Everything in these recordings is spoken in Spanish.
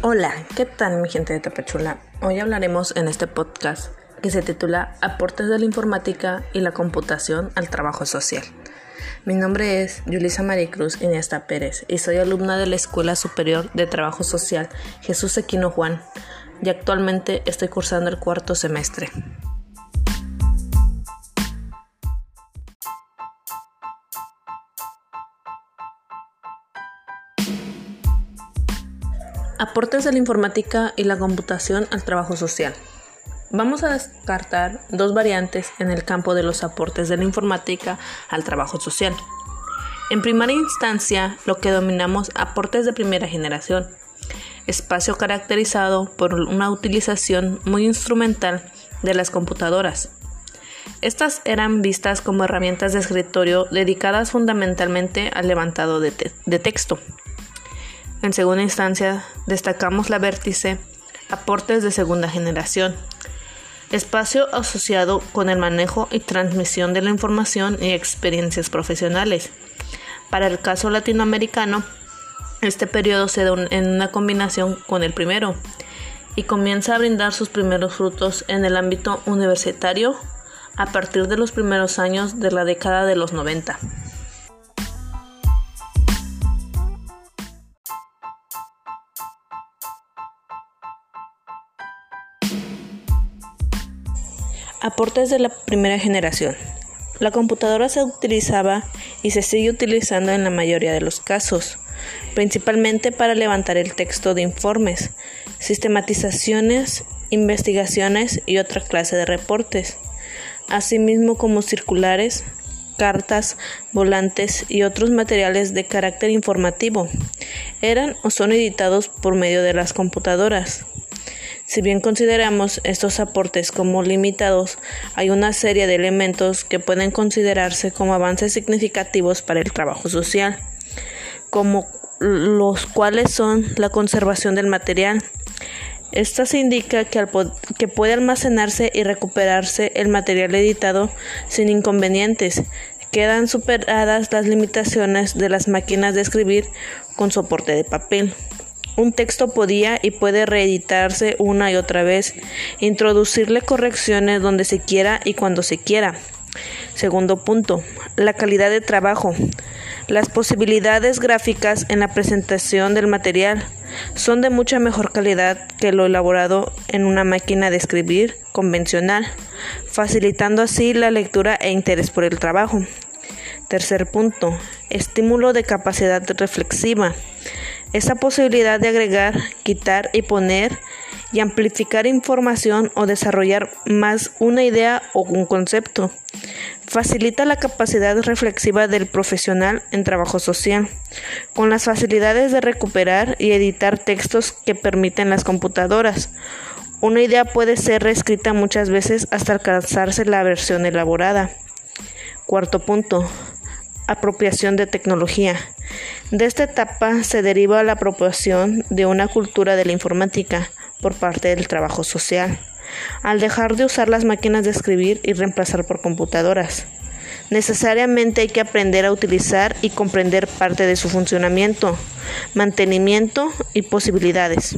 Hola, ¿qué tal mi gente de Tapachula? Hoy hablaremos en este podcast que se titula Aportes de la informática y la computación al trabajo social. Mi nombre es Yulisa Maricruz Iniesta Pérez y soy alumna de la Escuela Superior de Trabajo Social Jesús Equino Juan y actualmente estoy cursando el cuarto semestre. Aportes de la informática y la computación al trabajo social. Vamos a descartar dos variantes en el campo de los aportes de la informática al trabajo social. En primera instancia, lo que dominamos aportes de primera generación, espacio caracterizado por una utilización muy instrumental de las computadoras. Estas eran vistas como herramientas de escritorio dedicadas fundamentalmente al levantado de, de texto. En segunda instancia, destacamos la vértice aportes de segunda generación, espacio asociado con el manejo y transmisión de la información y experiencias profesionales. Para el caso latinoamericano, este periodo se da en una combinación con el primero y comienza a brindar sus primeros frutos en el ámbito universitario a partir de los primeros años de la década de los 90. Aportes de la primera generación. La computadora se utilizaba y se sigue utilizando en la mayoría de los casos, principalmente para levantar el texto de informes, sistematizaciones, investigaciones y otra clase de reportes, asimismo como circulares, cartas, volantes y otros materiales de carácter informativo. Eran o son editados por medio de las computadoras. Si bien consideramos estos aportes como limitados, hay una serie de elementos que pueden considerarse como avances significativos para el trabajo social, como los cuales son la conservación del material. Esto se indica que, que puede almacenarse y recuperarse el material editado sin inconvenientes. Quedan superadas las limitaciones de las máquinas de escribir con soporte de papel. Un texto podía y puede reeditarse una y otra vez, introducirle correcciones donde se quiera y cuando se quiera. Segundo punto, la calidad de trabajo. Las posibilidades gráficas en la presentación del material son de mucha mejor calidad que lo elaborado en una máquina de escribir convencional, facilitando así la lectura e interés por el trabajo. Tercer punto, estímulo de capacidad reflexiva. Esa posibilidad de agregar, quitar y poner y amplificar información o desarrollar más una idea o un concepto. Facilita la capacidad reflexiva del profesional en trabajo social, con las facilidades de recuperar y editar textos que permiten las computadoras. Una idea puede ser reescrita muchas veces hasta alcanzarse la versión elaborada. Cuarto punto apropiación de tecnología. De esta etapa se deriva la apropiación de una cultura de la informática por parte del trabajo social, al dejar de usar las máquinas de escribir y reemplazar por computadoras. Necesariamente hay que aprender a utilizar y comprender parte de su funcionamiento, mantenimiento y posibilidades.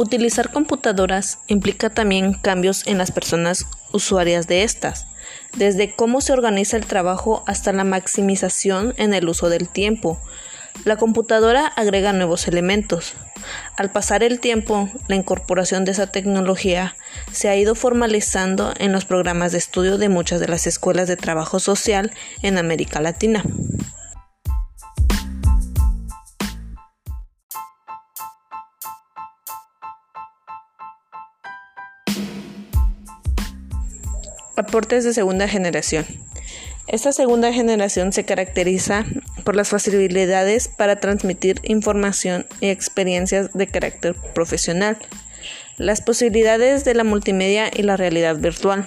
Utilizar computadoras implica también cambios en las personas usuarias de estas, desde cómo se organiza el trabajo hasta la maximización en el uso del tiempo. La computadora agrega nuevos elementos. Al pasar el tiempo, la incorporación de esa tecnología se ha ido formalizando en los programas de estudio de muchas de las escuelas de trabajo social en América Latina. Aportes de segunda generación. Esta segunda generación se caracteriza por las facilidades para transmitir información y experiencias de carácter profesional, las posibilidades de la multimedia y la realidad virtual.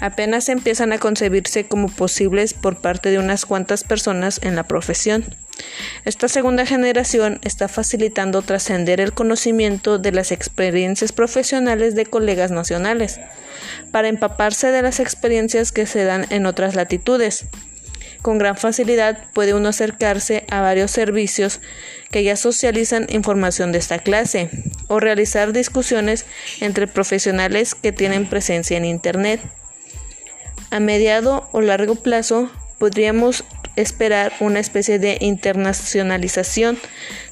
Apenas empiezan a concebirse como posibles por parte de unas cuantas personas en la profesión. Esta segunda generación está facilitando trascender el conocimiento de las experiencias profesionales de colegas nacionales para empaparse de las experiencias que se dan en otras latitudes. Con gran facilidad puede uno acercarse a varios servicios que ya socializan información de esta clase o realizar discusiones entre profesionales que tienen presencia en Internet. A mediado o largo plazo podríamos esperar una especie de internacionalización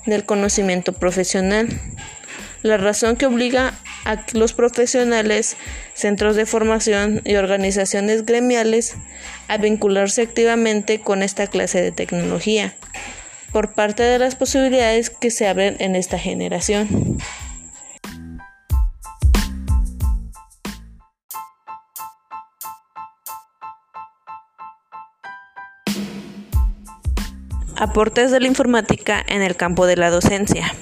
del conocimiento profesional. La razón que obliga a los profesionales, centros de formación y organizaciones gremiales a vincularse activamente con esta clase de tecnología, por parte de las posibilidades que se abren en esta generación. Aportes de la informática en el campo de la docencia.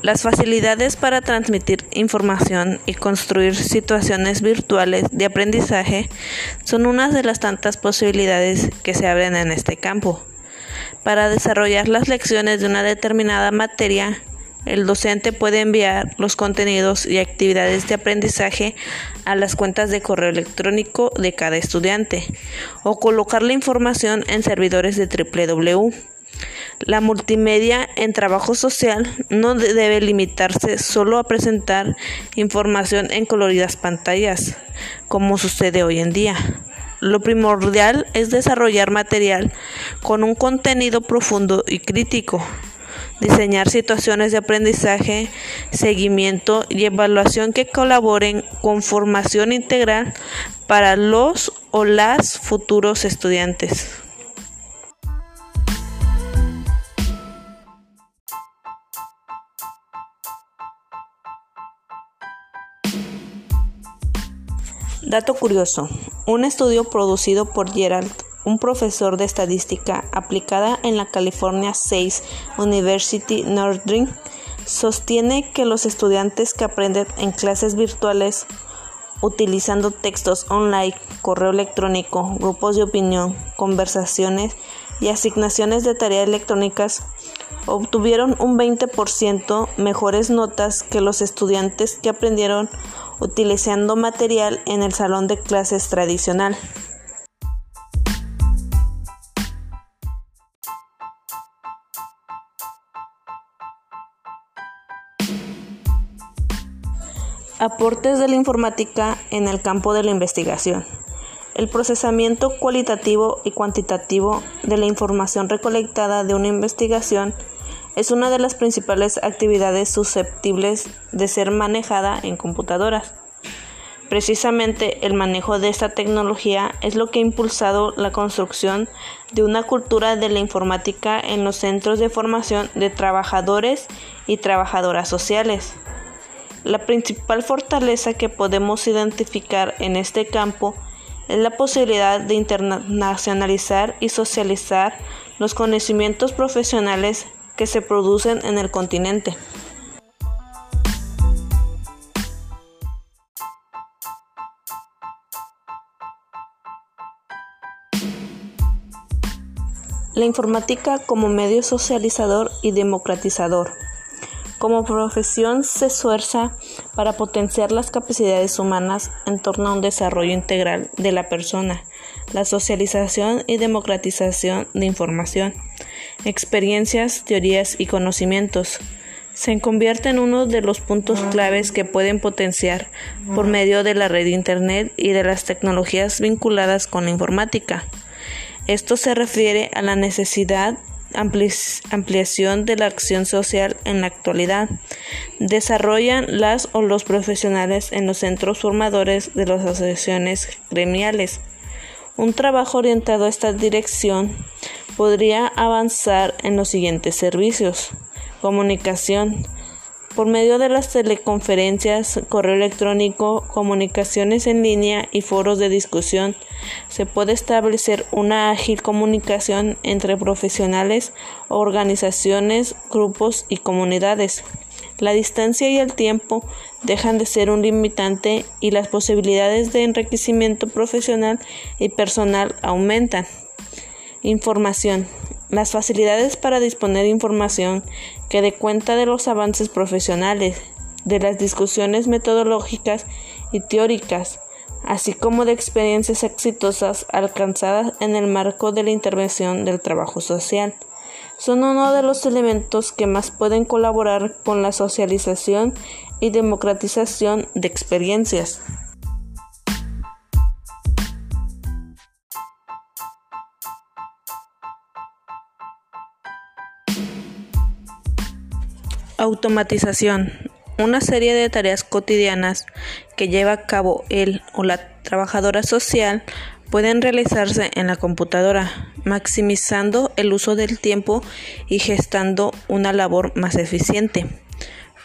Las facilidades para transmitir información y construir situaciones virtuales de aprendizaje son una de las tantas posibilidades que se abren en este campo. Para desarrollar las lecciones de una determinada materia, el docente puede enviar los contenidos y actividades de aprendizaje a las cuentas de correo electrónico de cada estudiante o colocar la información en servidores de www la multimedia en trabajo social no debe limitarse solo a presentar información en coloridas pantallas, como sucede hoy en día. Lo primordial es desarrollar material con un contenido profundo y crítico, diseñar situaciones de aprendizaje, seguimiento y evaluación que colaboren con formación integral para los o las futuros estudiantes. Dato curioso. Un estudio producido por Gerald, un profesor de estadística aplicada en la California 6 University Northern, sostiene que los estudiantes que aprenden en clases virtuales utilizando textos online, correo electrónico, grupos de opinión, conversaciones y asignaciones de tareas electrónicas obtuvieron un 20% mejores notas que los estudiantes que aprendieron utilizando material en el salón de clases tradicional. Aportes de la informática en el campo de la investigación. El procesamiento cualitativo y cuantitativo de la información recolectada de una investigación es una de las principales actividades susceptibles de ser manejada en computadoras. Precisamente el manejo de esta tecnología es lo que ha impulsado la construcción de una cultura de la informática en los centros de formación de trabajadores y trabajadoras sociales. La principal fortaleza que podemos identificar en este campo es la posibilidad de internacionalizar y socializar los conocimientos profesionales que se producen en el continente. La informática como medio socializador y democratizador. Como profesión se esfuerza para potenciar las capacidades humanas en torno a un desarrollo integral de la persona, la socialización y democratización de información, experiencias, teorías y conocimientos. Se convierte en uno de los puntos claves que pueden potenciar por medio de la red Internet y de las tecnologías vinculadas con la informática. Esto se refiere a la necesidad ampliación de la acción social en la actualidad. Desarrollan las o los profesionales en los centros formadores de las asociaciones gremiales. Un trabajo orientado a esta dirección podría avanzar en los siguientes servicios. Comunicación, por medio de las teleconferencias, correo electrónico, comunicaciones en línea y foros de discusión, se puede establecer una ágil comunicación entre profesionales, organizaciones, grupos y comunidades. La distancia y el tiempo dejan de ser un limitante y las posibilidades de enriquecimiento profesional y personal aumentan. Información. las facilidades para disponer de información que dé cuenta de los avances profesionales, de las discusiones metodológicas y teóricas, así como de experiencias exitosas alcanzadas en el marco de la intervención del trabajo social. Son uno de los elementos que más pueden colaborar con la socialización y democratización de experiencias. Automatización una serie de tareas cotidianas que lleva a cabo el o la trabajadora social pueden realizarse en la computadora, maximizando el uso del tiempo y gestando una labor más eficiente.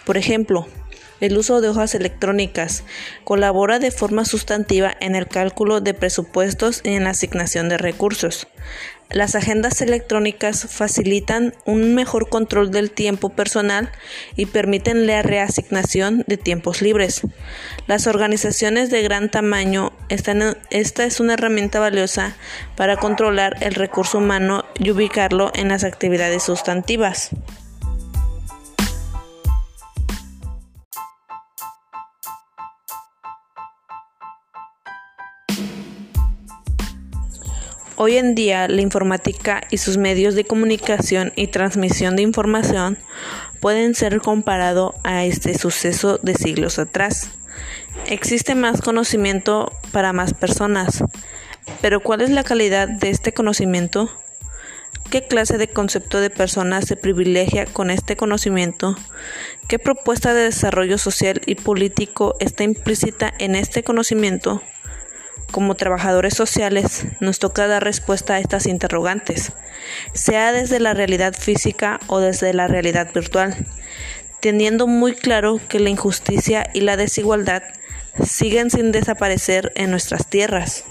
Por ejemplo, el uso de hojas electrónicas colabora de forma sustantiva en el cálculo de presupuestos y en la asignación de recursos. Las agendas electrónicas facilitan un mejor control del tiempo personal y permiten la reasignación de tiempos libres. Las organizaciones de gran tamaño, están, esta es una herramienta valiosa para controlar el recurso humano y ubicarlo en las actividades sustantivas. Hoy en día la informática y sus medios de comunicación y transmisión de información pueden ser comparados a este suceso de siglos atrás. Existe más conocimiento para más personas, pero ¿cuál es la calidad de este conocimiento? ¿Qué clase de concepto de persona se privilegia con este conocimiento? ¿Qué propuesta de desarrollo social y político está implícita en este conocimiento? Como trabajadores sociales, nos toca dar respuesta a estas interrogantes, sea desde la realidad física o desde la realidad virtual, teniendo muy claro que la injusticia y la desigualdad siguen sin desaparecer en nuestras tierras.